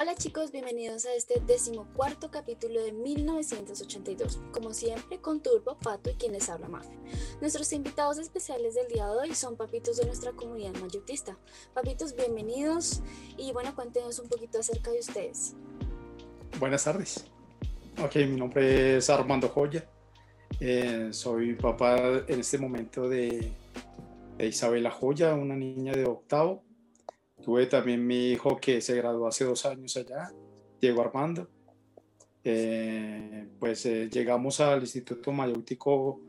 Hola chicos, bienvenidos a este decimocuarto capítulo de 1982. Como siempre, con Turbo, Pato y quien les habla Mafia. Nuestros invitados especiales del día de hoy son papitos de nuestra comunidad mayutista. Papitos, bienvenidos y bueno, cuéntenos un poquito acerca de ustedes. Buenas tardes. Ok, mi nombre es Armando Joya. Eh, soy papá en este momento de, de Isabela Joya, una niña de octavo Tuve también mi hijo que se graduó hace dos años allá, Diego Armando. Eh, pues eh, llegamos al Instituto Mayéutico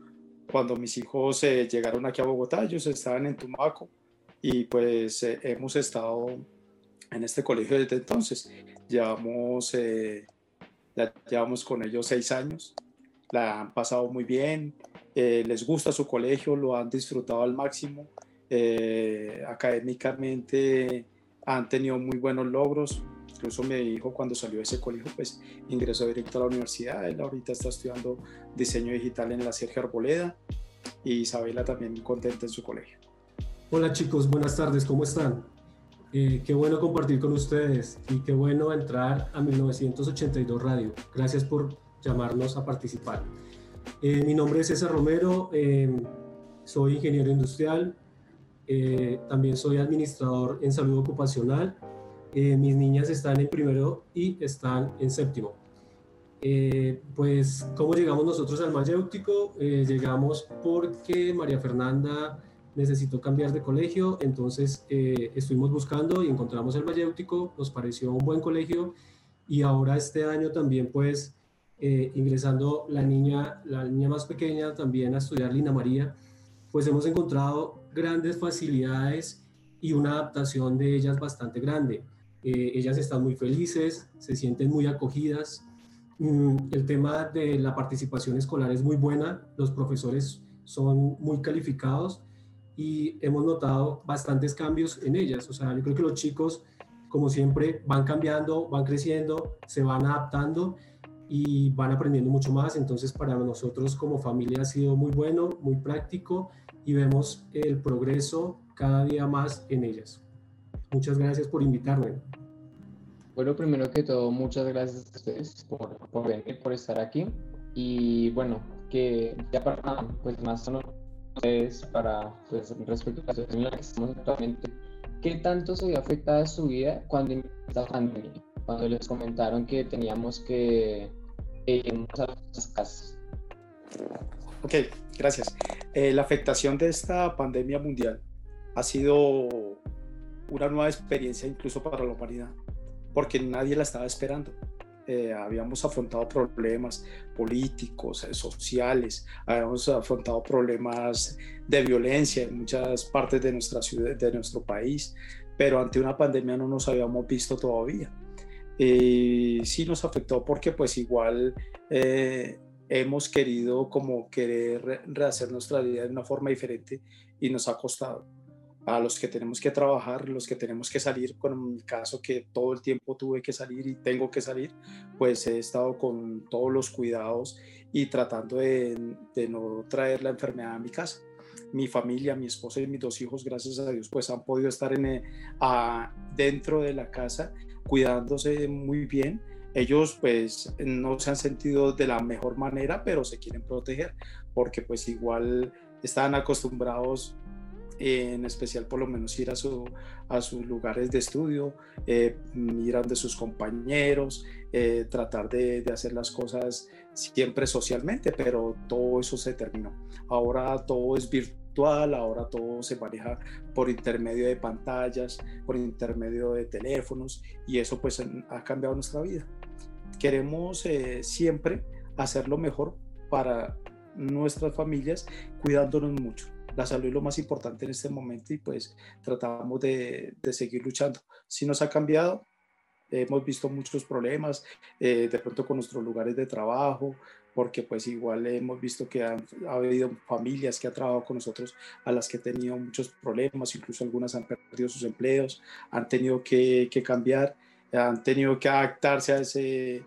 cuando mis hijos eh, llegaron aquí a Bogotá, ellos estaban en Tumaco y pues hemos estado en este colegio desde entonces. Llevamos, ya llevamos con ellos seis años, la han pasado muy bien, les gusta su colegio, lo han disfrutado al máximo eh, académicamente han tenido muy buenos logros. Incluso mi hijo cuando salió de ese colegio, pues ingresó directo a la universidad. Él ahorita está estudiando diseño digital en la Sergio Arboleda y Isabela también contenta en su colegio. Hola chicos, buenas tardes, ¿cómo están? Eh, qué bueno compartir con ustedes y qué bueno entrar a 1982 Radio. Gracias por llamarnos a participar. Eh, mi nombre es César Romero, soy ingeniero industrial, eh, también soy administrador en salud ocupacional. Eh, mis niñas están en primero y están en séptimo. Eh, pues, ¿cómo llegamos nosotros al mayéutico? llegamos porque María Fernanda necesitó cambiar de colegio, entonces estuvimos buscando y encontramos el mayéutico, nos pareció un buen colegio y ahora este año también pues ingresando la niña, la niña más pequeña también a estudiar Lina María, pues hemos encontrado grandes facilidades y una adaptación de ellas bastante grande. Eh, ellas están muy felices, se sienten muy acogidas. Mm, el tema de la participación escolar es muy buena, los profesores son muy calificados y hemos notado bastantes cambios en ellas. O sea, yo creo que los chicos, como siempre, van cambiando, van creciendo, se van adaptando y van aprendiendo mucho más. Entonces, para nosotros como familia ha sido muy bueno, muy práctico y vemos el progreso cada día más en ellas. Muchas gracias por invitarme. Bueno, primero que todo, muchas gracias a ustedes por, por venir, por estar aquí. Y bueno, que ya para pues, más o ustedes, para pues, respecto a la situación en la que estamos actualmente, ¿qué tanto se vio afectada su vida cuando empezó la pandemia? Cuando les comentaron que teníamos que casas. Ok, gracias. Eh, la afectación de esta pandemia mundial ha sido una nueva experiencia incluso para la humanidad, porque nadie la estaba esperando. Eh, habíamos afrontado problemas políticos, eh, sociales, habíamos afrontado problemas de violencia en muchas partes de nuestra ciudad, de nuestro país, pero ante una pandemia no nos habíamos visto todavía. Sí nos afectó porque pues igual hemos querido como querer rehacer nuestra vida de una forma diferente y nos ha costado. A los que tenemos que trabajar, los que tenemos que salir, con mi caso que todo el tiempo tuve que salir y tengo que salir, pues he estado con todos los cuidados y tratando de, no traer la enfermedad a mi casa mi familia, mi esposa y mis dos hijos, gracias a Dios, pues han podido estar en, eh, dentro de la casa cuidándose muy bien ellos pues no se han sentido de la mejor manera, pero se quieren proteger porque pues igual están acostumbrados en especial por lo menos ir a, su, a sus lugares de estudio, eh, mirar de sus compañeros, eh, tratar de, de, hacer las cosas siempre socialmente, pero todo eso se terminó. Ahora todo es virtual, ahora todo se maneja por intermedio de pantallas, por intermedio de teléfonos y eso pues ha cambiado nuestra vida queremos eh, siempre hacer lo mejor para nuestras familias, cuidándonos mucho. La salud es lo más importante en este momento y pues tratamos de, seguir luchando. Si nos ha cambiado, hemos visto muchos problemas, eh, de pronto con nuestros lugares de trabajo, porque pues igual hemos visto que ha habido familias que han trabajado con nosotros a las que han tenido muchos problemas, incluso algunas han perdido sus empleos, han tenido que, que cambiar han tenido que adaptarse a ese,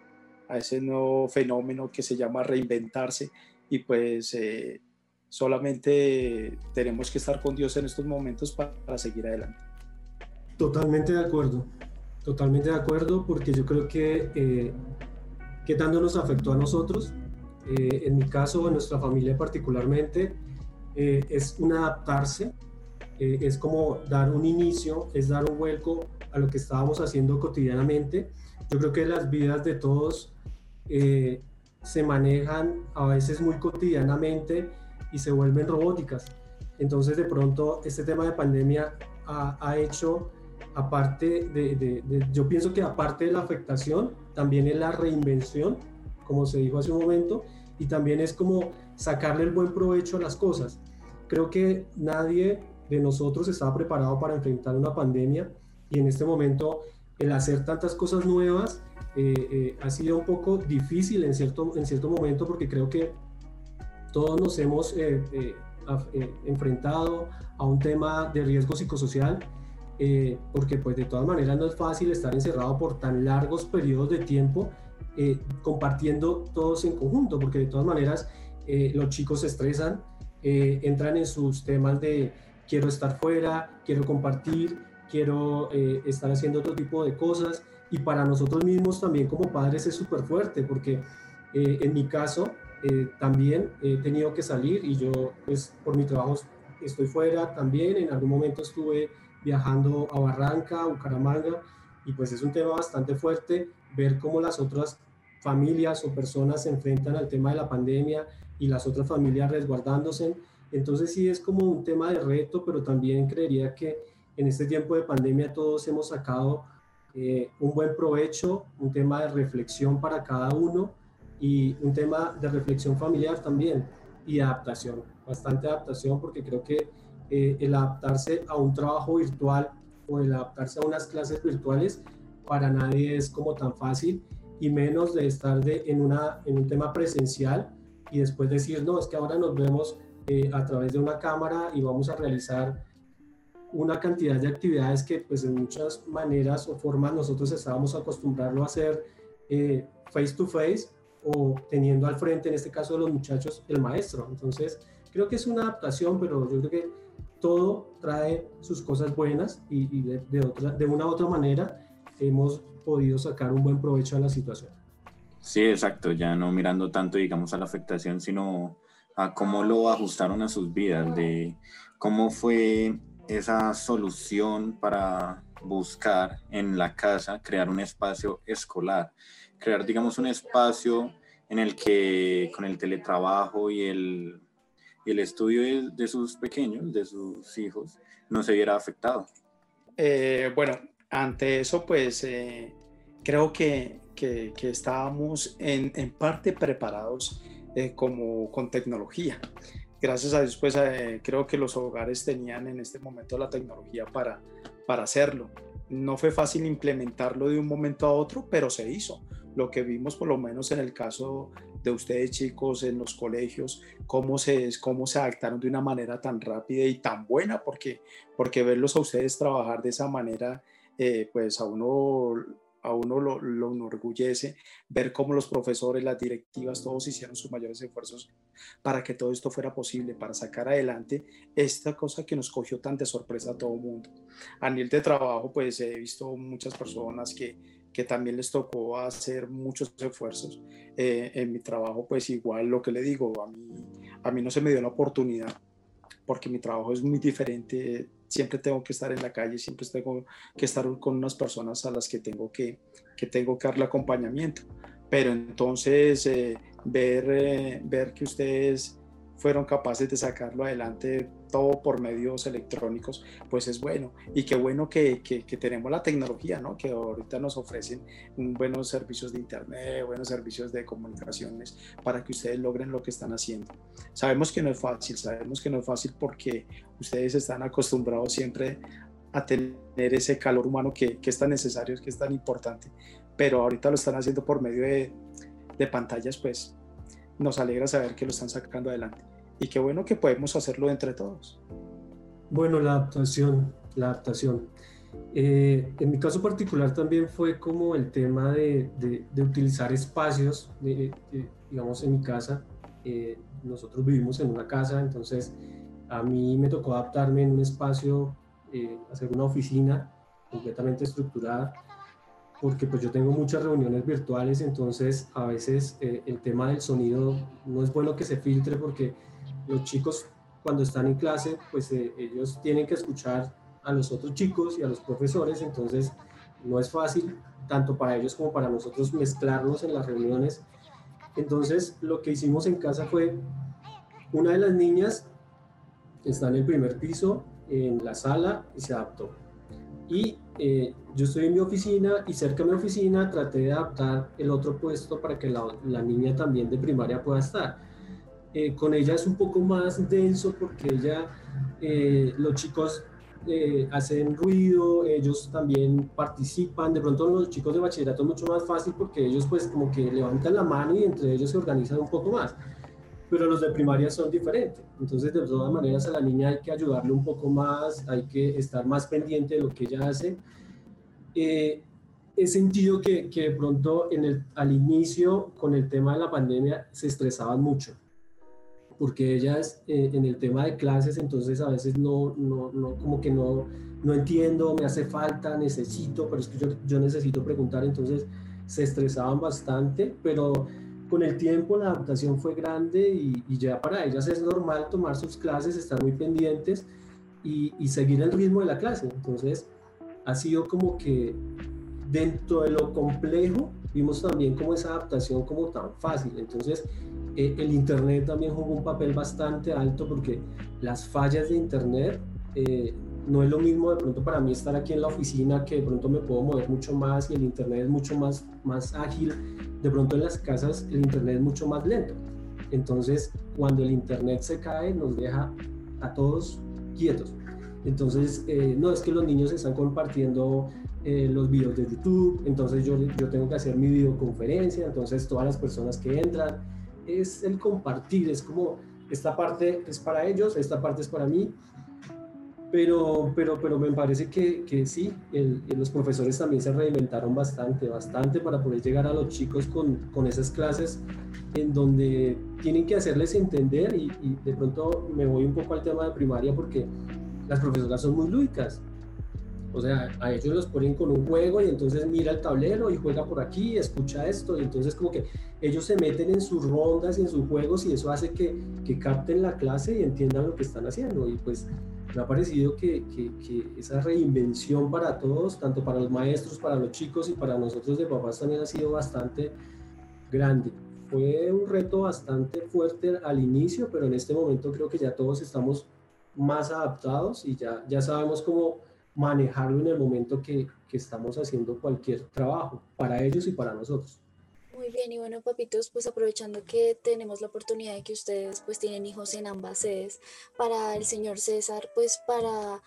a ese nuevo fenómeno que se llama reinventarse y pues eh, solamente tenemos que estar con Dios en estos momentos para, seguir adelante. Totalmente de acuerdo. Totalmente de acuerdo, porque yo creo que, eh, que tanto nos afectó a nosotros, eh, en mi caso, en nuestra familia particularmente, eh, es un adaptarse, eh, es como dar un inicio, es dar un vuelco a lo que estábamos haciendo cotidianamente. Yo creo que las vidas de todos se manejan a veces muy cotidianamente y se vuelven robóticas. Entonces, de pronto, este tema de pandemia ha, ha hecho aparte de, yo pienso que aparte de la afectación, también es la reinvención, como se dijo hace un momento, y también es como sacarle el buen provecho a las cosas. Creo que nadie de nosotros estaba preparado para enfrentar una pandemia y en este momento el hacer tantas cosas nuevas eh, eh, ha sido un poco difícil en cierto, en cierto momento porque creo que todos nos hemos eh, enfrentado a un tema de riesgo psicosocial eh, porque pues de todas maneras no es fácil estar encerrado por tan largos periodos de tiempo eh, compartiendo todos en conjunto, porque de todas maneras eh, los chicos se estresan, entran en sus temas de quiero estar fuera, quiero compartir, quiero estar haciendo otro tipo de cosas. Y para nosotros mismos también como padres es súper fuerte, porque en mi caso también he tenido que salir y yo pues por mi trabajo estoy fuera también, en algún momento estuve viajando a Barranca, Bucaramanga, y pues es un tema bastante fuerte ver cómo las otras familias o personas se enfrentan al tema de la pandemia y las otras familias resguardándose. Entonces sí es como un tema de reto, pero también creería que en este tiempo de pandemia todos hemos sacado eh, un buen provecho, un tema de reflexión para cada uno y un tema de reflexión familiar también y adaptación, bastante adaptación porque creo que eh, el adaptarse a un trabajo virtual o el adaptarse a unas clases virtuales para nadie es como tan fácil y menos de estar de, en, una, en un tema presencial y después decir, no, es que ahora nos vemos eh, a través de una cámara y vamos a realizar una cantidad de actividades que pues en muchas maneras o formas nosotros estábamos acostumbrados a hacer eh, face to face o teniendo al frente, en este caso de los muchachos, el maestro. Entonces, creo que es una adaptación, pero yo creo que todo trae sus cosas buenas y, de, otra, de una u otra manera hemos podido sacar un buen provecho a la situación. Sí, exacto, ya no mirando tanto, digamos, a la afectación, sino a cómo lo ajustaron a sus vidas, de cómo fue esa solución para buscar en la casa crear un espacio escolar, crear, digamos, un espacio en el que con el teletrabajo y el y el estudio de, sus pequeños, de sus hijos, no se viera afectado. Eh, bueno, ante eso, pues eh, creo que, que, estábamos en, en, parte preparados eh, como con tecnología. Gracias a Dios, pues creo que los hogares tenían en este momento la tecnología para, para hacerlo. No fue fácil implementarlo de un momento a otro, pero se hizo. Lo que vimos por lo menos en el caso de ustedes chicos en los colegios, cómo se, cómo se adaptaron de una manera tan rápida y tan buena, porque, porque verlos a ustedes trabajar de esa manera, eh, pues a uno, a uno lo, lo, enorgullece ver cómo los profesores, las directivas, todos hicieron sus mayores esfuerzos para que todo esto fuera posible, para sacar adelante esta cosa que nos cogió tan de sorpresa a todo el mundo. A nivel de trabajo, pues he visto muchas personas que que también les tocó hacer muchos esfuerzos. Eh, en mi trabajo, pues igual lo que le digo, a mí, a mí no se me dio la oportunidad porque mi trabajo es muy diferente. Siempre tengo que estar en la calle, siempre tengo que estar con unas personas a las que tengo que, que, tengo que darle acompañamiento. Pero entonces eh, ver, eh, ver que ustedes fueron capaces de sacarlo adelante todo por medios electrónicos, pues es bueno. Y qué bueno que, que, tenemos la tecnología, ¿no? Que ahorita nos ofrecen buenos servicios de Internet, buenos servicios de comunicaciones para que ustedes logren lo que están haciendo. Sabemos que no es fácil, sabemos que no es fácil porque ustedes están acostumbrados siempre a tener ese calor humano que, que es tan necesario, que es tan importante, pero ahorita lo están haciendo por medio de, de pantallas, pues nos alegra saber que lo están sacando adelante y qué bueno que podemos hacerlo entre todos. Bueno, la adaptación, la adaptación. Eh, en mi caso particular también fue como el tema de, de, utilizar espacios, digamos en mi casa, eh, nosotros vivimos en una casa, entonces a mí me tocó adaptarme en un espacio, eh, hacer una oficina completamente estructurada porque pues yo tengo muchas reuniones virtuales, entonces a veces eh, el tema del sonido no es bueno que se filtre porque los chicos cuando están en clase, pues eh, ellos tienen que escuchar a los otros chicos y a los profesores, entonces no es fácil tanto para ellos como para nosotros mezclarnos en las reuniones. Entonces lo que hicimos en casa fue, una de las niñas está en el primer piso, en la sala, y se adaptó. Y eh, yo estoy en mi oficina y cerca de mi oficina traté de adaptar el otro puesto para que la, la niña también de primaria pueda estar. Eh, con ella es un poco más denso porque ella, eh, los chicos hacen ruido, ellos también participan, de pronto los chicos de bachillerato es mucho más fácil porque ellos pues como que levantan la mano y entre ellos se organizan un poco más pero los de primaria son diferentes. Entonces, de todas maneras, a la niña hay que ayudarle un poco más, hay que estar más pendiente de lo que ella hace. Eh, he sentido que, de pronto al inicio, con el tema de la pandemia, se estresaban mucho, porque ellas eh, en el tema de clases, entonces a veces no, como que no, no entiendo, me hace falta, necesito, pero es que yo necesito preguntar, entonces se estresaban bastante, pero con el tiempo la adaptación fue grande y, ya para ellas es normal tomar sus clases, estar muy pendientes y, seguir el ritmo de la clase. Entonces, ha sido como que dentro de lo complejo, vimos también como esa adaptación como tan fácil. Entonces, eh, el Internet también jugó un papel bastante alto porque las fallas de Internet eh, no es lo mismo de pronto para mí estar aquí en la oficina que de pronto me puedo mover mucho más y el internet es mucho más, más ágil. De pronto en las casas el internet es mucho más lento. Entonces cuando el internet se cae nos deja a todos quietos. Entonces eh, no es que los niños están compartiendo eh, los videos de YouTube, entonces yo, yo tengo que hacer mi videoconferencia, entonces todas las personas que entran, es el compartir, es como esta parte es para ellos, esta parte es para mí pero, pero, pero me parece que, que sí, los profesores también se reinventaron bastante, bastante para poder llegar a los chicos con, con esas clases en donde tienen que hacerles entender y, y, de pronto me voy un poco al tema de primaria porque las profesoras son muy lúdicas. O sea, a ellos los ponen con un juego y entonces mira el tablero y juega por aquí, escucha esto y entonces como que ellos se meten en sus rondas y en sus juegos y eso hace que, que capten la clase y entiendan lo que están haciendo. Y pues me ha parecido que, que, esa reinvención para todos, tanto para los maestros, para los chicos y para nosotros de papás también ha sido bastante grande. Fue un reto bastante fuerte al inicio, pero en este momento creo que ya todos estamos más adaptados y ya, ya sabemos cómo manejarlo en el momento que, que estamos haciendo cualquier trabajo, para ellos y para nosotros. Muy bien, y bueno, papitos, pues aprovechando que tenemos la oportunidad de que ustedes pues tienen hijos en ambas sedes, para el señor César, pues para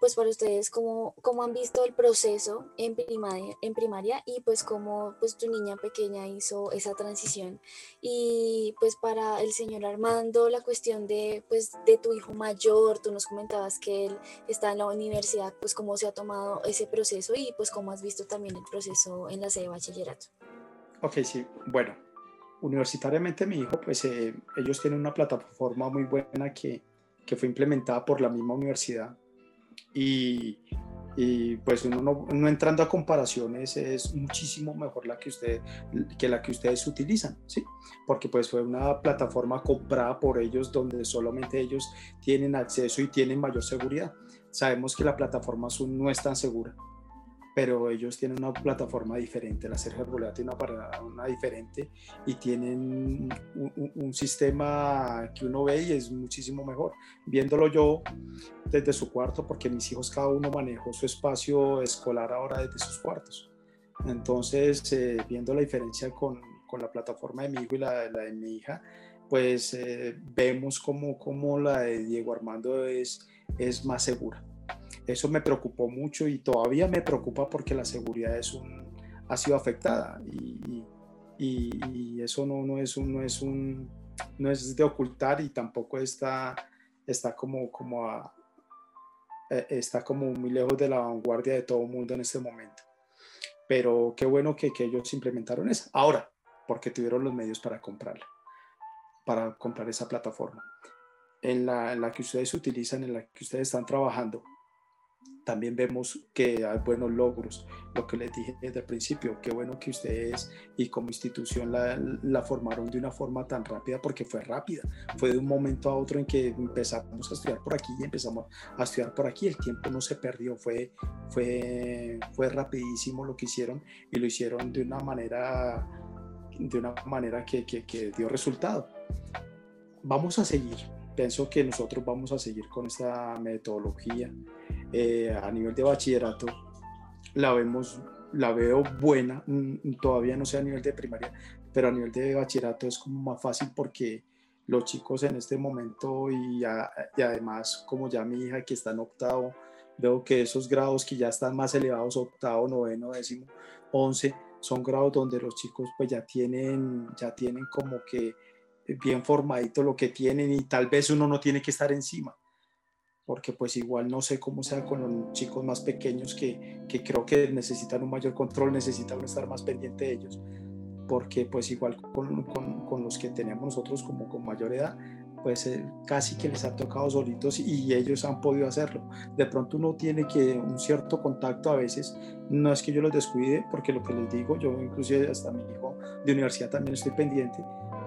pues para ustedes cómo, cómo han visto el proceso en primaria, en primaria y pues cómo pues tu niña pequeña hizo esa transición. Y pues para el señor Armando la cuestión de pues de tu hijo mayor tú nos comentabas que él está en la universidad pues cómo se ha tomado ese proceso y pues cómo has visto también el proceso en la sede de bachillerato Ok, sí. Bueno, universitariamente mi hijo, pues eh, ellos tienen una plataforma muy buena que, que, fue implementada por la misma universidad. Y, y pues uno no, entrando a comparaciones es muchísimo mejor la que, usted, que la que ustedes utilizan, ¿sí? Porque pues fue una plataforma comprada por ellos donde solamente ellos tienen acceso y tienen mayor seguridad. Sabemos que la plataforma Zoom no es tan segura pero ellos tienen una plataforma diferente, la Sergio Arboleda tiene una, una diferente y tienen un, sistema que uno ve y es muchísimo mejor. Viéndolo yo desde su cuarto, porque mis hijos cada uno manejó su espacio escolar ahora desde sus cuartos. Entonces, eh, viendo la diferencia con, con, la plataforma de mi hijo y la, la de mi hija, pues eh, vemos como, como la de Diego Armando es, es más segura. Eso me preocupó mucho y todavía me preocupa porque la seguridad es un, ha sido afectada y, y, eso no, no, es un, no, es un, no es de ocultar y tampoco está, está, como, como eh, está como muy lejos de la vanguardia de todo el mundo en este momento. Pero qué bueno que, que ellos implementaron eso. Ahora, porque tuvieron los medios para comprarla, para comprar esa plataforma. En la, en la, que ustedes utilizan, en la que ustedes están trabajando, también vemos que hay buenos logros. Lo que les dije desde el principio, qué bueno que ustedes y como institución la, formaron de una forma tan rápida, porque fue rápida. Fue de un momento a otro en que empezamos a estudiar por aquí y empezamos a estudiar por aquí. El tiempo no se perdió, fue, fue, fue rapidísimo lo que hicieron y lo hicieron de una manera, de una manera que, que, que dio resultado. Vamos a seguir. Pienso que nosotros vamos a seguir con esta metodología eh, a nivel de bachillerato la vemos, la veo buena, mm, todavía no sé a nivel de primaria, pero a nivel de bachillerato es como más fácil porque los chicos en este momento y, y además como ya mi hija que está en octavo, veo que esos grados que ya están más elevados, octavo, noveno, décimo, once, son grados donde los chicos pues ya tienen, ya tienen como que bien formadito lo que tienen y tal vez uno no tiene que estar encima porque pues igual no sé cómo sea con los chicos más pequeños que, que creo que necesitan un mayor control, necesitan estar más pendiente de ellos, porque pues igual con, con, con los que tenemos nosotros como con mayor edad, pues eh, casi que les ha tocado solitos y ellos han podido hacerlo. De pronto uno tiene que un cierto contacto a veces, no es que yo los descuide, porque lo que les digo, yo inclusive hasta mi hijo de universidad también estoy pendiente,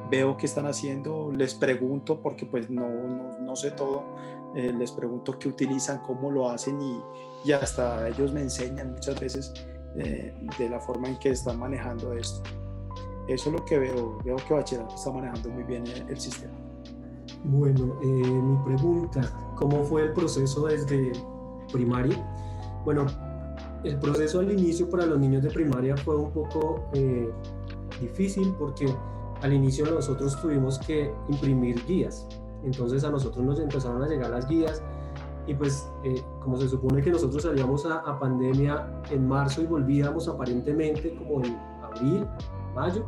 veo qué están haciendo, les pregunto porque pues no, no, no sé todo, eh, les pregunto qué utilizan, cómo lo hacen y, y hasta ellos me enseñan muchas veces eh, de la forma en que están manejando esto. Eso es lo que veo, veo que Bachillerato está manejando muy bien el, sistema. Bueno, eh, mi pregunta, ¿cómo fue el proceso desde primaria? Bueno, el proceso al inicio para los niños de primaria fue un poco difícil porque al inicio nosotros tuvimos que imprimir guías entonces a nosotros nos empezaron a llegar las guías y pues eh, como se supone que nosotros salíamos a, pandemia en marzo y volvíamos aparentemente como en abril, mayo,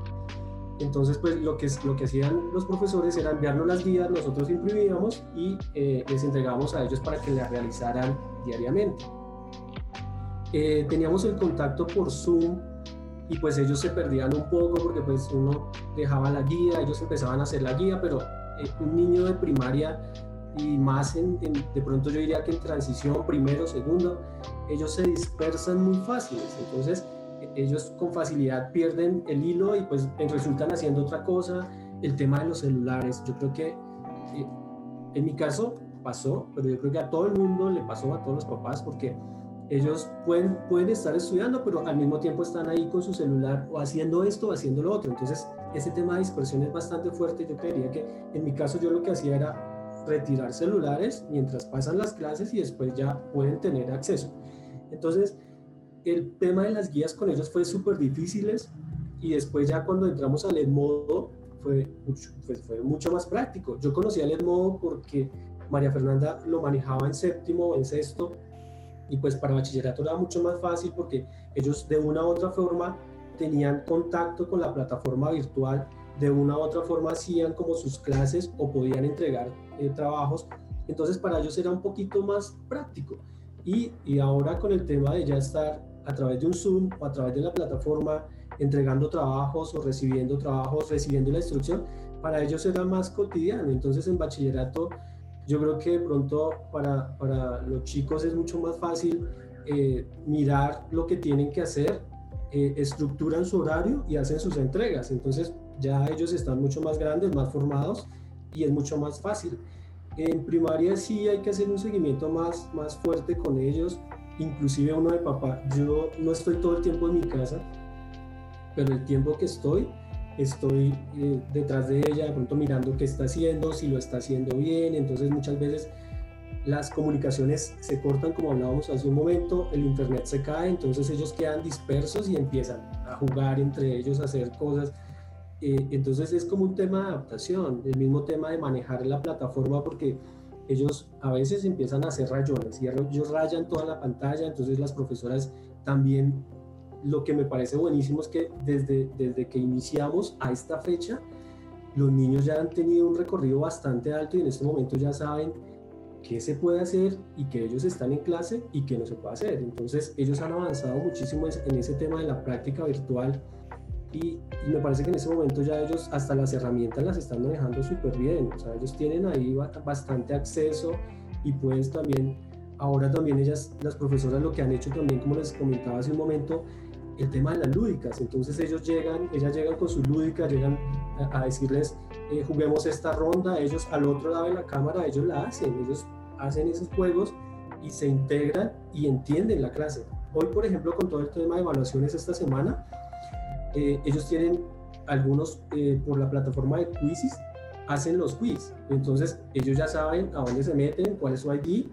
entonces pues lo que, lo que hacían los profesores era enviarnos las guías, nosotros imprimíamos y eh, les entregábamos a ellos para que las realizaran diariamente. Eh, teníamos el contacto por Zoom y pues ellos se perdían un poco porque pues uno dejaba la guía, ellos empezaban a hacer la guía, pero eh, un niño de primaria y más en, de pronto yo diría que en transición, primero, segundo, ellos se dispersan muy fáciles. Entonces, e, ellos con facilidad pierden el hilo y pues resultan haciendo otra cosa. El tema de los celulares, yo creo que eh, en mi caso pasó, pero yo creo que a todo el mundo le pasó, a todos los papás, porque ellos pueden, pueden estar estudiando, pero al mismo tiempo están ahí con su celular o haciendo esto o haciendo lo otro. Entonces, ese tema de dispersión es bastante fuerte. Yo creería que en mi caso yo lo que hacía era retirar celulares mientras pasan las clases y después ya pueden tener acceso. Entonces, el tema de las guías con ellos fue súper difíciles y después ya cuando entramos al Edmodo fue mucho, pues fue mucho más práctico. Yo conocía el Edmodo porque María Fernanda lo manejaba en séptimo o en sexto y pues para bachillerato era mucho más fácil porque ellos de una u otra forma tenían contacto con la plataforma virtual, de una u otra forma hacían como sus clases o podían entregar eh, trabajos, entonces para ellos era un poquito más práctico. Y, y ahora con el tema de ya estar a través de un Zoom o a través de la plataforma entregando trabajos o recibiendo trabajos, recibiendo la instrucción, para ellos era más cotidiano. Entonces en bachillerato yo creo que de pronto para, para los chicos es mucho más fácil eh, mirar lo que tienen que hacer, eh, estructuran su horario y hacen sus entregas. Entonces ya ellos están mucho más grandes, más formados y es mucho más fácil. En primaria sí hay que hacer un seguimiento más, más fuerte con ellos, inclusive uno de papá. Yo no estoy todo el tiempo en mi casa, pero el tiempo que estoy, estoy eh, detrás de ella, de pronto mirando qué está haciendo, si lo está haciendo bien, entonces muchas veces las comunicaciones se cortan como hablábamos hace un momento, el internet se cae, entonces ellos quedan dispersos y empiezan a jugar entre ellos, a hacer cosas. Eh, entonces es como un tema de adaptación, el mismo tema de manejar la plataforma porque ellos a veces empiezan a hacer rayones y ellos rayan toda la pantalla, entonces las profesoras también lo que me parece buenísimo es que desde, desde que iniciamos a esta fecha, los niños ya han tenido un recorrido bastante alto y en este momento ya saben qué se puede hacer y que ellos están en clase y qué no se puede hacer. Entonces ellos han avanzado muchísimo en ese tema de la práctica virtual y, me parece que en ese momento ya ellos hasta las herramientas las están manejando súper bien. O sea, ellos tienen ahí bastante acceso y puedes también ahora también ellas, las profesoras, lo que han hecho también, como les comentaba hace un momento, el tema de las lúdicas. Entonces ellos llegan, ellas llegan con sus lúdicas, llegan a, decirles, eh, juguemos esta ronda, ellos al otro lado de la cámara, ellos la hacen, ellos hacen esos juegos y se integran y entienden la clase. Hoy, por ejemplo, con todo el tema de evaluaciones esta semana, eh, ellos tienen algunos eh, por la plataforma de Quizzes, hacen los quiz. Entonces ellos ya saben a dónde se meten, cuál es su ID,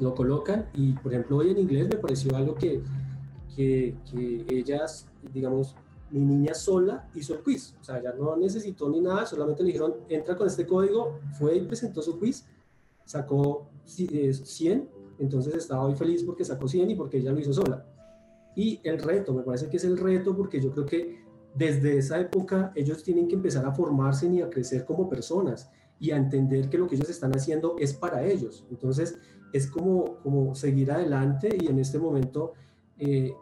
lo colocan y por ejemplo hoy en inglés me pareció algo que, que, que ellas, digamos, mi niña sola hizo el quiz, o sea, ya no necesitó ni nada, solamente le dijeron, entra con este código, fue y presentó su quiz, sacó 100, eh, entonces estaba muy feliz porque sacó 100 y porque ella lo hizo sola. Y el reto, me parece que es el reto porque yo creo que desde esa época ellos tienen que empezar a formarse y a crecer como personas y a entender que lo que ellos están haciendo es para ellos. Entonces es como, como seguir adelante y en este momento eh,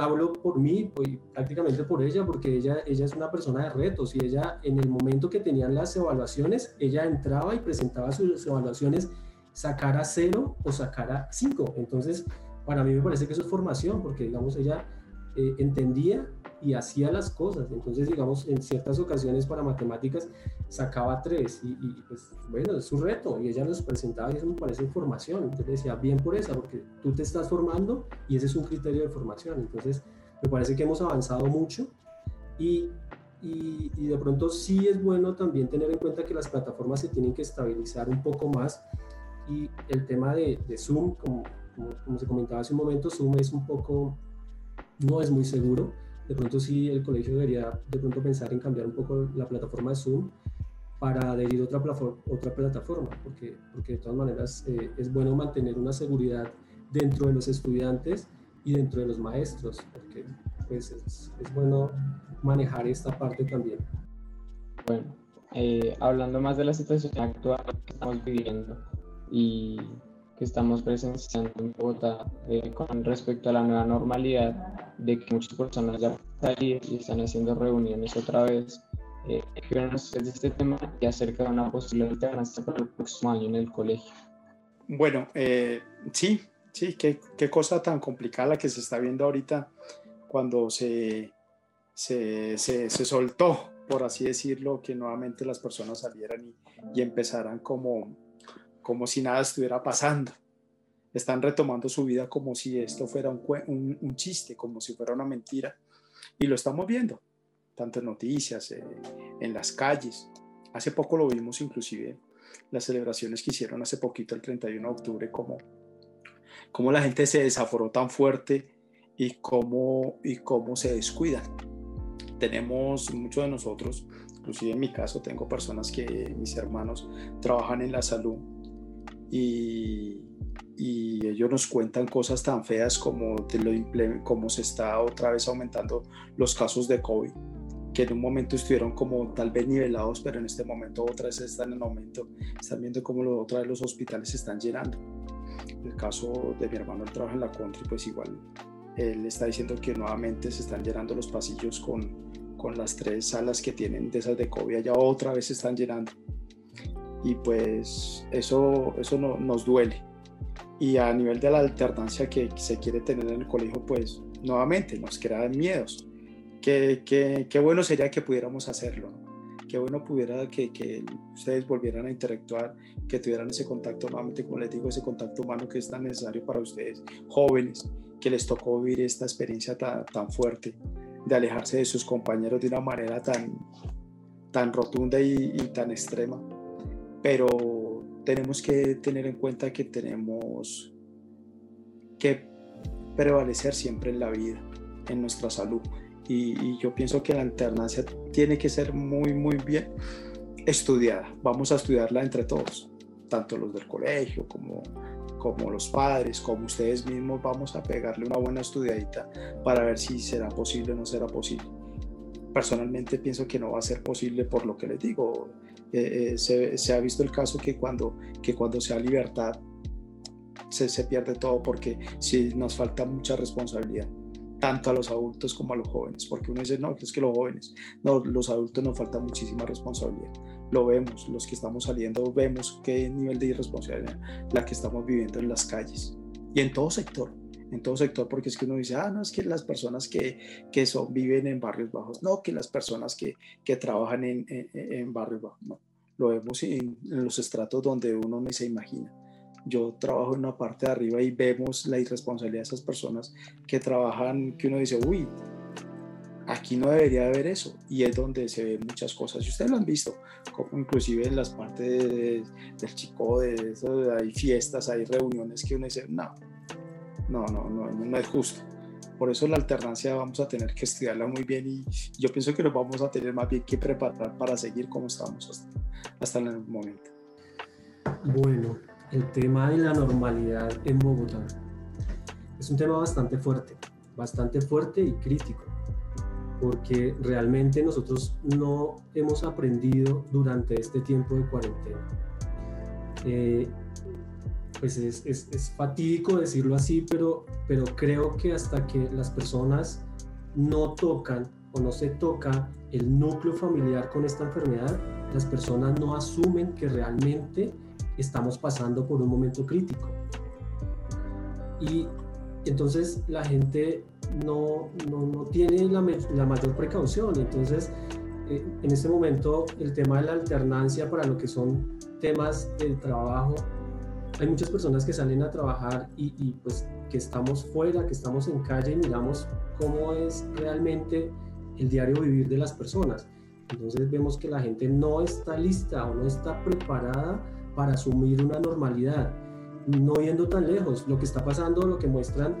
hablo por mí y prácticamente por ella porque ella, ella es una persona de retos y ella en el momento que tenían las evaluaciones, ella entraba y presentaba sus evaluaciones sacara cero o sacara cinco. Entonces, para mí me parece que eso es formación porque digamos ella eh, entendía y hacía las cosas. Entonces, digamos, en ciertas ocasiones para matemáticas sacaba tres y, pues bueno, es su reto y ella nos presentaba y eso me parece información. Entonces decía, bien por esa, porque tú te estás formando y ese es un criterio de formación. Entonces, me parece que hemos avanzado mucho y, y, de pronto sí es bueno también tener en cuenta que las plataformas se tienen que estabilizar un poco más y el tema de, de Zoom, como, como, como se comentaba hace un momento, Zoom es un poco no es muy seguro. De pronto sí el colegio debería de pronto pensar en cambiar un poco la plataforma de Zoom para adherir otra, otra plataforma, porque, porque de todas maneras eh, es bueno mantener una seguridad dentro de los estudiantes y dentro de los maestros, porque pues es, es bueno manejar esta parte también. Bueno, eh, hablando más de la situación actual que estamos viviendo y que estamos presenciando en Bogotá eh, con respecto a la nueva normalidad, de que muchas personas ya salir y están haciendo reuniones otra vez. Eh, ¿Qué ustedes de este tema y acerca de una posible alternancia para el próximo año en el colegio? Bueno, eh, sí, sí, qué, qué, cosa tan complicada la que se está viendo ahorita cuando se, se, se, se soltó, por así decirlo, que nuevamente las personas salieran y, y empezaran como como si nada estuviera pasando. Están retomando su vida como si esto fuera un, un, chiste, como si fuera una mentira. Y lo estamos viendo, tanto en noticias, eh, en las calles. Hace poco lo vimos inclusive las celebraciones que hicieron hace poquito, el 31 de octubre, como, como la gente se desaforó tan fuerte y cómo, y cómo se descuidan. Tenemos muchos de nosotros, inclusive en mi caso tengo personas que mis hermanos trabajan en la salud y, y ellos nos cuentan cosas tan feas como, de lo, como se está otra vez aumentando los casos de COVID, que en un momento estuvieron como tal vez nivelados, pero en este momento otra vez están en aumento, están viendo cómo otra vez los hospitales se están llenando. El caso de mi hermano, él trabaja en la country, pues igual él está diciendo que nuevamente se están llenando los pasillos con, con las tres salas que tienen de esas de COVID, ya otra vez se están llenando y pues eso, eso no, nos duele. Y a nivel de la alternancia que se quiere tener en el colegio, pues nuevamente nos crean miedos. Qué, qué, qué bueno sería que pudiéramos hacerlo. Qué bueno pudiera que, que, ustedes volvieran a interactuar, que tuvieran ese contacto, nuevamente, como les digo, ese contacto humano que es tan necesario para ustedes, jóvenes, que les tocó vivir esta experiencia tan, tan fuerte, de alejarse de sus compañeros de una manera tan, tan rotunda y, y tan extrema pero tenemos que tener en cuenta que tenemos que prevalecer siempre en la vida, en nuestra salud. Y, yo pienso que la alternancia tiene que ser muy, muy bien estudiada. Vamos a estudiarla entre todos, tanto los del colegio como, como los padres, como ustedes mismos. Vamos a pegarle una buena estudiadita para ver si será posible o no será posible. Personalmente pienso que no va a ser posible por lo que les digo eh, eh, se, ha visto el caso que cuando, que cuando se da libertad se, se, pierde todo porque si nos falta mucha responsabilidad, tanto a los adultos como a los jóvenes, porque uno dice, no, es que los jóvenes, no, los adultos nos falta muchísima responsabilidad, lo vemos, los que estamos saliendo vemos qué nivel de irresponsabilidad la que estamos viviendo en las calles y en todo sector, en todo sector, porque es que uno dice, ah, no, es que las personas que, que son, viven en barrios bajos, no, que las personas que, que trabajan en, en, en, barrios bajos, no, lo vemos en, en los estratos donde uno no se imagina yo trabajo en una parte de arriba y vemos la irresponsabilidad de esas personas que trabajan, que uno dice, uy, aquí no debería haber eso. Y es donde se ven muchas cosas. Y ustedes lo han visto, como inclusive en las partes del chico, de eso, hay fiestas, hay reuniones que uno dice, no, no, no, no, no es justo. Por eso la alternancia vamos a tener que estudiarla muy bien y yo pienso que nos vamos a tener más bien que preparar para seguir como estamos hasta, el momento. Bueno, el tema de la normalidad en Bogotá es un tema bastante fuerte, bastante fuerte y crítico, porque realmente nosotros no hemos aprendido durante este tiempo de cuarentena. Eh, pues es, es, es, fatídico decirlo así, pero, pero creo que hasta que las personas no tocan o no se toca el núcleo familiar con esta enfermedad, las personas no asumen que realmente estamos pasando por un momento crítico. Y entonces la gente no, no, no tiene la, la, mayor precaución. Entonces, eh, en este momento, el tema de la alternancia para lo que son temas del trabajo, hay muchas personas que salen a trabajar y, pues que estamos fuera, que estamos en calle y miramos cómo es realmente el diario vivir de las personas. Entonces vemos que la gente no está lista o no está preparada para asumir una normalidad. No yendo tan lejos, lo que está pasando, lo que muestran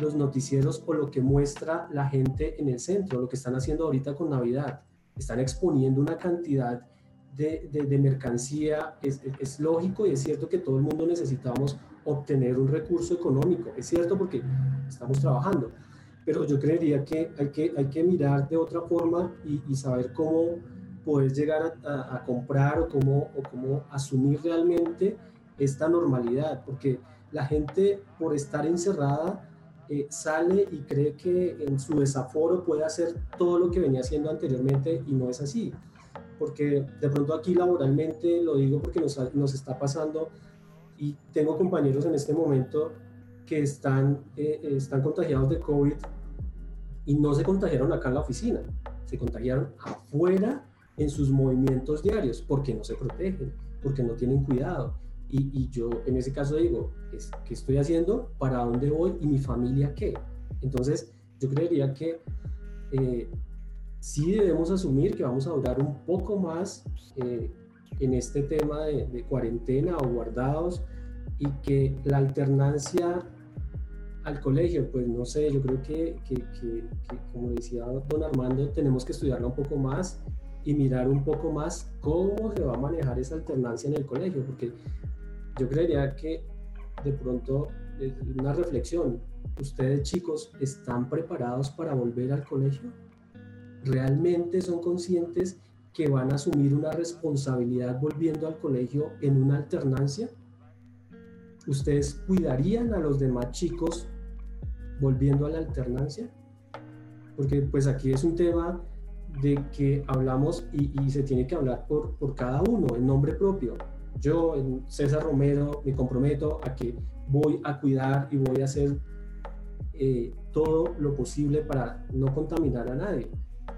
los noticieros o lo que muestra la gente en el centro, lo que están haciendo ahorita con Navidad. Están exponiendo una cantidad de, mercancía. Es, lógico y es cierto que todo el mundo necesitamos obtener un recurso económico. Es cierto porque estamos trabajando. Pero yo creería que hay que, hay que mirar de otra forma y, y saber cómo poder llegar a, a, comprar o cómo, o cómo asumir realmente esta normalidad, porque la gente por estar encerrada eh, sale y cree que en su desaforo puede hacer todo lo que venía haciendo anteriormente y no es así, porque de pronto aquí laboralmente, lo digo porque nos, nos está pasando y tengo compañeros en este momento que están, eh, están contagiados de COVID y no se contagiaron acá en la oficina, se contagiaron afuera en sus movimientos diarios, porque no se protegen, porque no tienen cuidado. Y, y yo en ese caso digo, es, ¿qué estoy haciendo? ¿Para dónde voy? ¿Y mi familia qué? Entonces, yo creería que eh, sí debemos asumir que vamos a durar un poco más eh, en este tema de, cuarentena o guardados y que la alternancia al colegio, pues no sé, yo creo que, que, como decía don Armando, tenemos que estudiarla un poco más y mirar un poco más cómo se va a manejar esa alternancia en el colegio, porque yo creería que de pronto una reflexión, ustedes chicos están preparados para volver al colegio? ¿Realmente son conscientes que van a asumir una responsabilidad volviendo al colegio en una alternancia? ¿Ustedes cuidarían a los demás chicos volviendo a la alternancia? Porque pues aquí es un tema de que hablamos y, se tiene que hablar por, por cada uno, en nombre propio. Yo, César Romero, me comprometo a que voy a cuidar y voy a hacer eh, todo lo posible para no contaminar a nadie,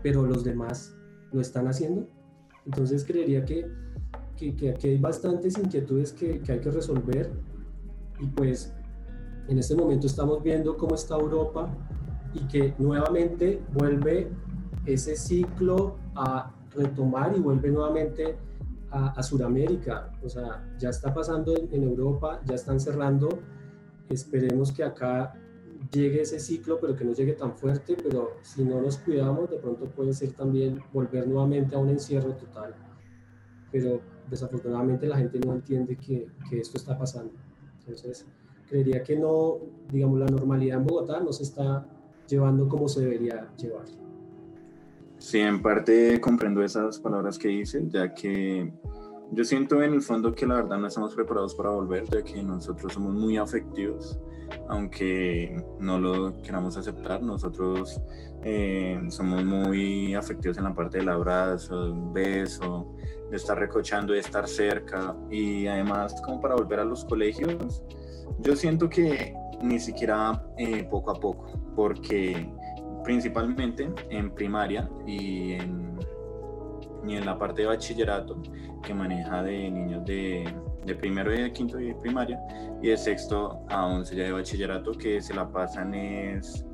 pero los demás lo están haciendo. Entonces creería que, que, que aquí hay bastantes inquietudes que, que hay que resolver y pues en este momento estamos viendo cómo está Europa y que nuevamente vuelve ese ciclo a retomar y vuelve nuevamente a, a Sudamérica. O sea, ya está pasando en, en, Europa, ya están cerrando. Esperemos que acá llegue ese ciclo, pero que no llegue tan fuerte. Pero si no nos cuidamos, de pronto puede ser también volver nuevamente a un encierro total. Pero desafortunadamente la gente no entiende que, que esto está pasando. Entonces, creería que no, digamos, la normalidad en Bogotá no se está llevando como se debería llevar. Sí, en parte comprendo esas palabras que dice, ya que Yo siento en el fondo que la verdad no estamos preparados para volver, ya que nosotros somos muy afectivos, aunque no lo queramos aceptar. Nosotros eh, somos muy afectivos en la parte del abrazo, del beso, de estar recochando, de estar cerca. Y además, como para volver a los colegios, yo siento que ni siquiera eh, poco a poco, porque principalmente en primaria y en, y en la parte de bachillerato que maneja de niños de, de primero y de quinto de primaria y de sexto a once ya de bachillerato que se la pasan es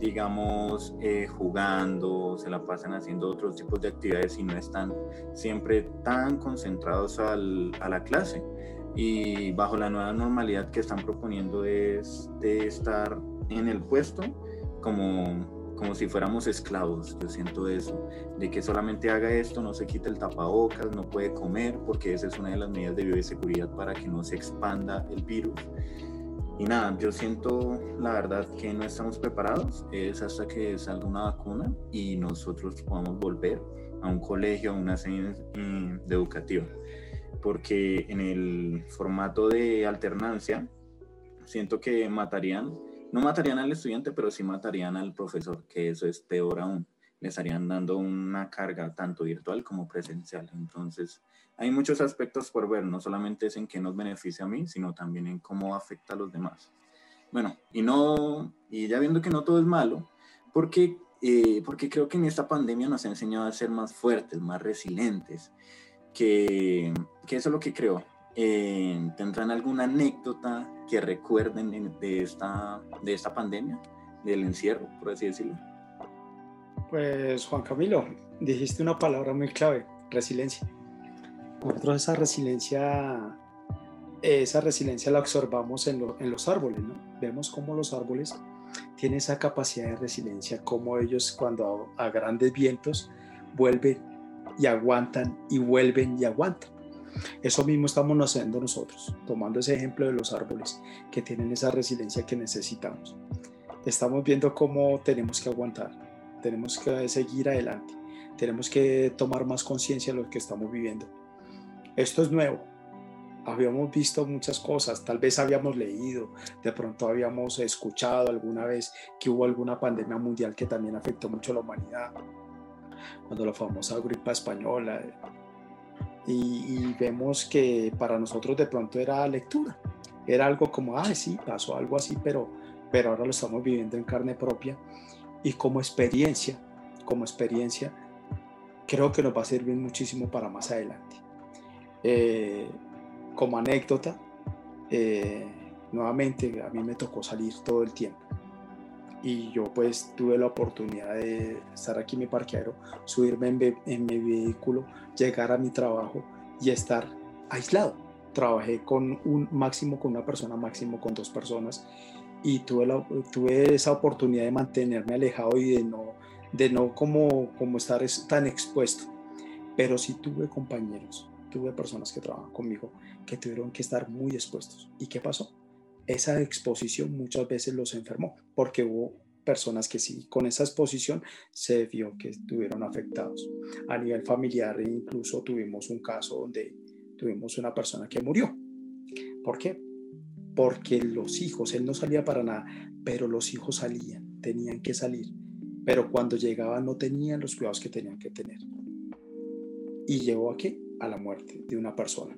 digamos eh, jugando se la pasan haciendo otros tipos de actividades y no están siempre tan concentrados al, a la clase. Y bajo la nueva normalidad que están proponiendo es de estar en el puesto como como si fuéramos esclavos. Yo siento eso, de que solamente haga esto, no se quite el tapabocas, no puede comer, porque esa es una de las medidas de bioseguridad para que no se expanda el virus. Y nada, yo siento la verdad que no estamos preparados, es hasta que salga una vacuna y nosotros podamos volver a un colegio, a una sede eh, educativa. Porque en el formato de alternancia, siento que matarían no matarían al estudiante, pero sí matarían al profesor, que eso es peor aún. Le estarían dando una carga tanto virtual como presencial. Entonces, hay muchos aspectos por ver, no solamente es en qué nos beneficia a mí, sino también en cómo afecta a los demás. Bueno, y no, y ya viendo que no todo es malo, porque, eh, porque creo que en esta pandemia nos ha enseñado a ser más fuertes, más resilientes, que, que eso es lo que creo. Eh, ¿Tendrán alguna anécdota que recuerden de esta, de esta pandemia, del encierro, por así decirlo? Pues Juan Camilo, dijiste una palabra muy clave, resiliencia. Nosotros esa resiliencia, esa resiliencia la observamos en, en los árboles, ¿no? Vemos cómo los árboles tienen esa capacidad de resiliencia, cómo ellos cuando a grandes vientos vuelven y aguantan y vuelven y aguantan. Eso mismo estamos haciendo nosotros, tomando ese ejemplo de los árboles que tienen esa resiliencia que necesitamos. Estamos viendo cómo tenemos que aguantar, tenemos que seguir adelante, tenemos que tomar más conciencia de lo que estamos viviendo. Esto es nuevo, habíamos visto muchas cosas, tal vez habíamos leído, de pronto habíamos escuchado alguna vez que hubo alguna pandemia mundial que también afectó mucho a la humanidad, cuando la famosa gripa española, y, vemos que para nosotros de pronto era lectura, era algo como, ah, sí, pasó algo así, pero, pero ahora lo estamos viviendo en carne propia y como experiencia, como experiencia, creo que nos va a servir muchísimo para más adelante. Eh, como anécdota, eh, nuevamente a mí me tocó salir todo el tiempo y yo pues tuve la oportunidad de estar aquí en mi parqueadero, subirme en, mi vehículo, llegar a mi trabajo y estar aislado. Trabajé con un máximo con una persona, máximo con dos personas y tuve, la, tuve esa oportunidad de mantenerme alejado y de no, de no como, como estar tan expuesto. Pero sí tuve compañeros, tuve personas que trabajan conmigo que tuvieron que estar muy expuestos. ¿Y qué pasó? Esa exposición muchas veces los enfermó, porque hubo personas que sí, con esa exposición se vio que estuvieron afectados. A nivel familiar incluso tuvimos un caso donde tuvimos una persona que murió. ¿Por qué? Porque los hijos, él no salía para nada, pero los hijos salían, tenían que salir, pero cuando llegaban no tenían los cuidados que tenían que tener. Y llegó a qué? A la muerte de una persona.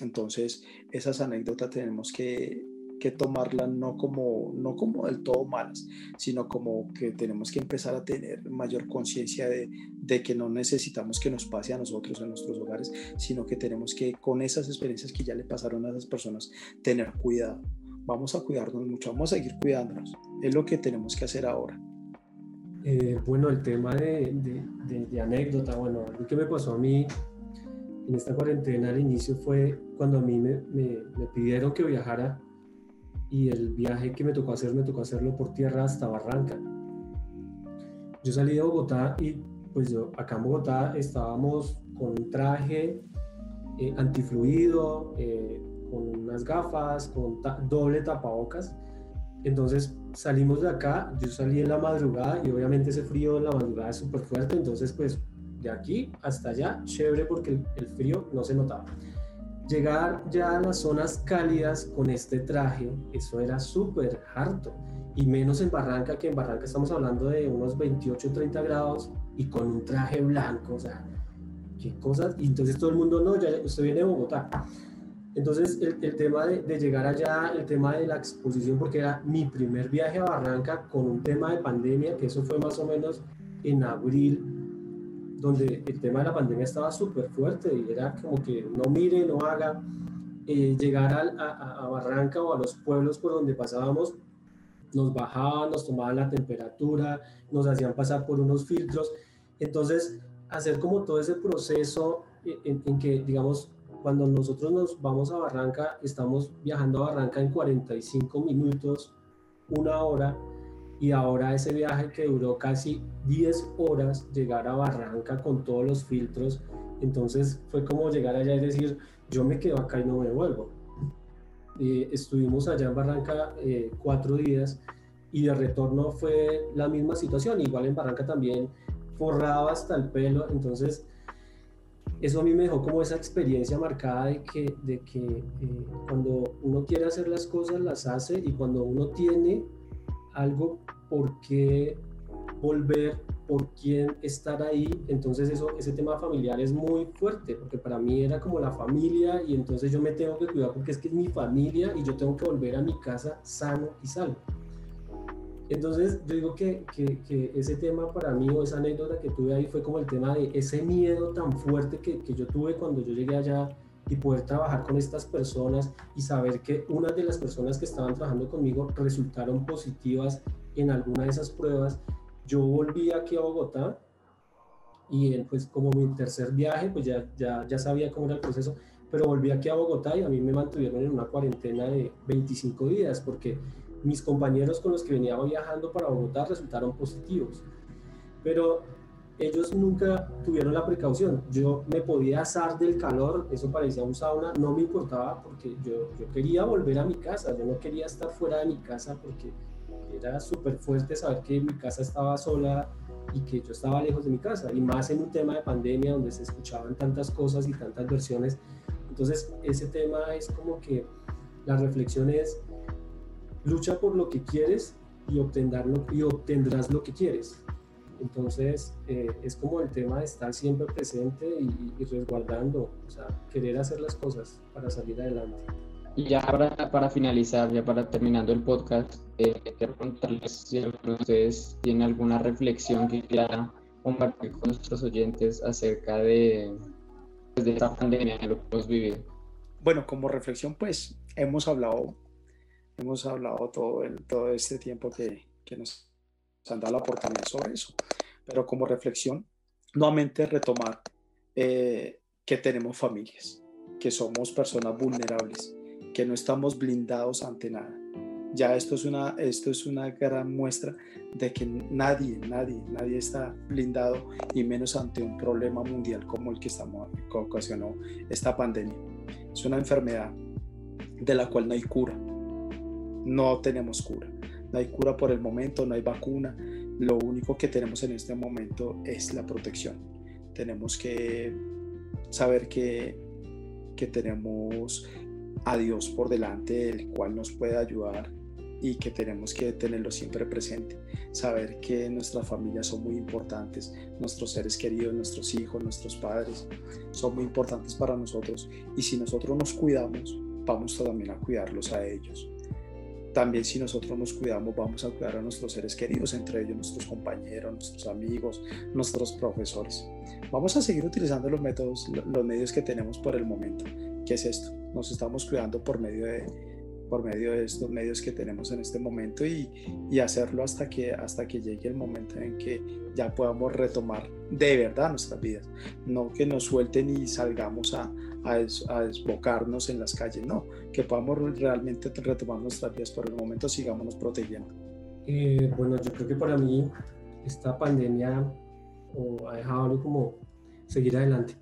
Entonces, esas anécdotas tenemos que que tomarla no como, no como del todo malas, sino como que tenemos que empezar a tener mayor conciencia de, de, que no necesitamos que nos pase a nosotros en nuestros hogares, sino que tenemos que con esas experiencias que ya le pasaron a esas personas, tener cuidado. Vamos a cuidarnos mucho, vamos a seguir cuidándonos. Es lo que tenemos que hacer ahora. Eh, bueno, el tema de, de, de, anécdota, bueno, lo que me pasó a mí en esta cuarentena al inicio fue cuando a mí me, me, me pidieron que viajara y el viaje que me tocó hacer, me tocó hacerlo por tierra hasta Barranca. Yo salí de Bogotá y pues yo acá en Bogotá estábamos con un traje eh, antifluido, eh, con unas gafas, con doble tapabocas. Entonces salimos de acá, yo salí en la madrugada y obviamente ese frío en la madrugada es súper fuerte, entonces pues de aquí hasta allá, chévere porque el, frío no se notaba. Llegar ya a las zonas cálidas con este traje, eso era súper harto. Y menos en Barranca, que en Barranca estamos hablando de unos 28, 30 grados y con un traje blanco, o sea, qué cosas. Y entonces todo el mundo, no, ya usted viene de Bogotá. Entonces, el, tema de, de, llegar allá, el tema de la exposición, porque era mi primer viaje a Barranca con un tema de pandemia, que eso fue más o menos en abril, donde el tema de la pandemia estaba súper fuerte y era como que no mire, no haga. Eh, llegar a, Barranca o a los pueblos por donde pasábamos, nos bajaban, nos tomaban la temperatura, nos hacían pasar por unos filtros. Entonces, hacer como todo ese proceso en, en que, digamos, cuando nosotros nos vamos a Barranca, estamos viajando a Barranca en 45 minutos, una hora, y ahora ese viaje que duró casi 10 horas, llegar a Barranca con todos los filtros, entonces fue como llegar allá y decir, yo me quedo acá y no me vuelvo. estuvimos allá en Barranca eh, cuatro días y de retorno fue la misma situación, igual en Barranca también forrado hasta el pelo, entonces eso a mí me dejó como esa experiencia marcada de que, de que eh, cuando uno quiere hacer las cosas, las hace y cuando uno tiene algo por qué volver, por quién estar ahí, entonces eso, ese tema familiar es muy fuerte, porque para mí era como la familia y entonces yo me tengo que cuidar porque es que es mi familia y yo tengo que volver a mi casa sano y salvo. Entonces, yo digo que, que, ese tema para mí, o esa anécdota que tuve ahí, fue como el tema de ese miedo tan fuerte que, que yo tuve cuando yo llegué allá y poder trabajar con estas personas y saber que una de las personas que estaban trabajando conmigo resultaron positivas en alguna de esas pruebas. Yo volví aquí a Bogotá y pues como mi tercer viaje, pues ya, ya, ya sabía cómo era el proceso, pero volví aquí a Bogotá y a mí me mantuvieron en una cuarentena de 25 días porque mis compañeros con los que venía viajando para Bogotá resultaron positivos, pero ellos nunca tuvieron la precaución. Yo me podía asar del calor, eso parecía un sauna, no me importaba porque yo, yo quería volver a mi casa, yo no quería estar fuera de mi casa porque era súper fuerte saber que mi casa estaba sola y que yo estaba lejos de mi casa, y más en un tema de pandemia donde se escuchaban tantas cosas y tantas versiones. Entonces, ese tema es como que la reflexión es, lucha por lo que quieres y, y obtendrás lo que quieres. Entonces, eh, es como el tema de estar siempre presente y, resguardando, o sea, querer hacer las cosas para salir adelante. Y ya para, para finalizar, ya para terminando el podcast, quiero preguntarles si alguno de ustedes tiene alguna reflexión que quiera compartir con nuestros oyentes acerca de, pues, de esta pandemia, de lo que hemos vivido. Bueno, como reflexión, pues hemos hablado hemos hablado todo, el, todo este tiempo que, que nos han dado la oportunidad sobre eso. Pero como reflexión, nuevamente retomar eh, que tenemos familias, que somos personas vulnerables, que no estamos blindados ante nada. Ya esto es una, esto es una gran muestra de que nadie, nadie, nadie está blindado y menos ante un problema mundial como el que, estamos, que ocasionó esta pandemia. Es una enfermedad de la cual no hay cura, no tenemos cura. No hay cura por el momento, no hay vacuna. Lo único que tenemos en este momento es la protección. Tenemos que saber que, que tenemos a Dios por delante, el cual nos puede ayudar y que tenemos que tenerlo siempre presente. Saber que nuestras familias son muy importantes, nuestros seres queridos, nuestros hijos, nuestros padres, son muy importantes para nosotros. Y si nosotros nos cuidamos, vamos también a cuidarlos a ellos también si nosotros nos cuidamos vamos a cuidar a nuestros seres queridos, entre ellos nuestros compañeros, nuestros amigos, nuestros profesores. Vamos a seguir utilizando los métodos, los medios que tenemos por el momento. ¿Qué es esto? Nos estamos cuidando por medio de, por medio de estos medios que tenemos en este momento y, y, hacerlo hasta que, hasta que llegue el momento en que ya podamos retomar de verdad nuestras vidas. No que nos suelten y salgamos a, a, desbocarnos en las calles, no, que podamos realmente retomar nuestras vidas, por el momento sigámonos protegiendo. Eh, bueno, yo creo que para mí esta pandemia ha dejado como seguir adelante.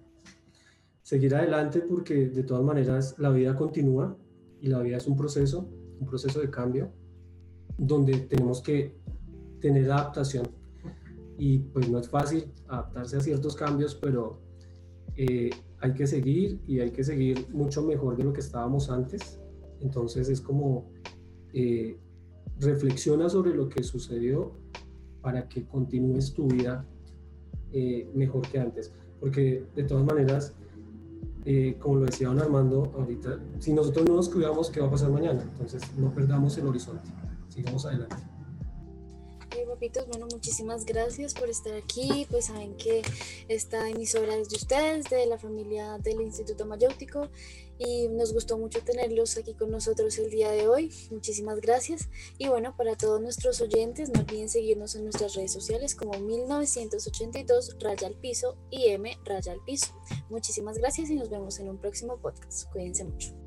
Seguir adelante porque de todas maneras la vida continúa y la vida es un proceso, un proceso de cambio donde tenemos que tener adaptación y pues no es fácil adaptarse a ciertos cambios, pero eh, hay que seguir y hay que seguir mucho mejor de lo que estábamos antes. Entonces es como eh, reflexiona sobre lo que sucedió para que continúes tu vida eh, mejor que antes. Porque de todas maneras, como lo decía don Armando ahorita, si nosotros no nos cuidamos, ¿qué va a pasar mañana? Entonces no perdamos el horizonte, sigamos adelante papitos, bueno, muchísimas gracias por estar aquí. Pues saben que esta emisora es de ustedes, de la familia del Instituto Mayéutico, y nos gustó mucho tenerlos aquí con nosotros el día de hoy. Muchísimas gracias. Y bueno, para todos nuestros oyentes, no olviden seguirnos en nuestras redes sociales como 1982 Raya al Piso y M Raya al Piso. Muchísimas gracias y nos vemos en un próximo podcast. Cuídense mucho.